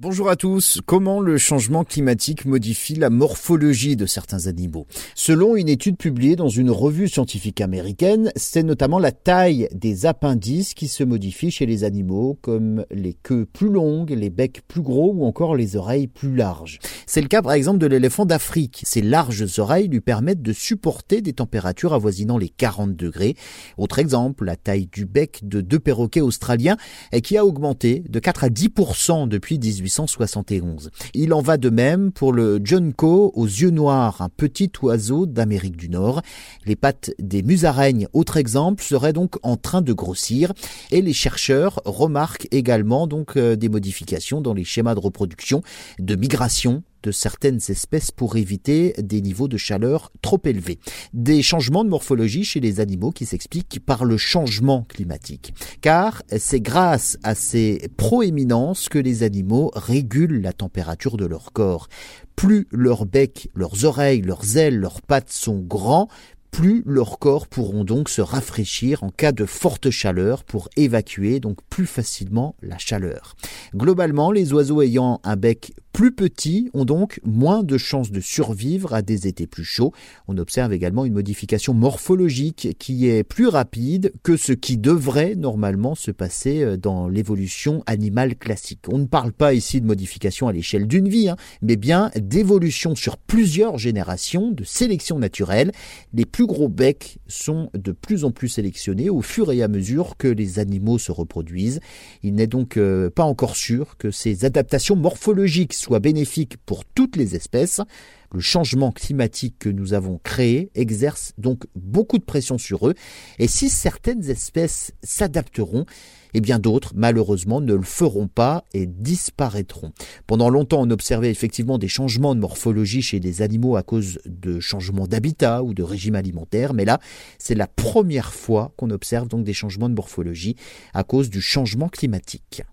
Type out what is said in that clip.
Bonjour à tous. Comment le changement climatique modifie la morphologie de certains animaux? Selon une étude publiée dans une revue scientifique américaine, c'est notamment la taille des appendices qui se modifie chez les animaux, comme les queues plus longues, les becs plus gros ou encore les oreilles plus larges. C'est le cas par exemple de l'éléphant d'Afrique. Ses larges oreilles lui permettent de supporter des températures avoisinant les 40 degrés. Autre exemple, la taille du bec de deux perroquets australiens qui a augmenté de 4 à 10% depuis 18 1871. Il en va de même pour le junco aux yeux noirs, un petit oiseau d'Amérique du Nord. Les pattes des musaraignes, autre exemple, seraient donc en train de grossir et les chercheurs remarquent également donc euh, des modifications dans les schémas de reproduction, de migration de certaines espèces pour éviter des niveaux de chaleur trop élevés. Des changements de morphologie chez les animaux qui s'expliquent par le changement climatique. Car c'est grâce à ces proéminences que les animaux régulent la température de leur corps. Plus leur bec, leurs oreilles, leurs ailes, leurs pattes sont grands, plus leurs corps pourront donc se rafraîchir en cas de forte chaleur pour évacuer donc plus facilement la chaleur. Globalement, les oiseaux ayant un bec plus petit ont donc moins de chances de survivre à des étés plus chauds. On observe également une modification morphologique qui est plus rapide que ce qui devrait normalement se passer euh, dans l'évolution animale classique. On ne parle pas ici de modification à l'échelle d'une vie, hein, mais bien d'évolution sur plusieurs générations, de sélection naturelle. Les plus gros becs sont de plus en plus sélectionnés au fur et à mesure que les animaux se reproduisent. Il n'est donc euh, pas encore sûr que ces adaptations morphologiques soient bénéfiques pour toutes les espèces. Le changement climatique que nous avons créé exerce donc beaucoup de pression sur eux et si certaines espèces s'adapteront, et bien d'autres, malheureusement, ne le feront pas et disparaîtront. Pendant longtemps, on observait effectivement des changements de morphologie chez des animaux à cause de changements d'habitat ou de régime alimentaire, mais là, c'est la première fois qu'on observe donc des changements de morphologie à cause du changement climatique.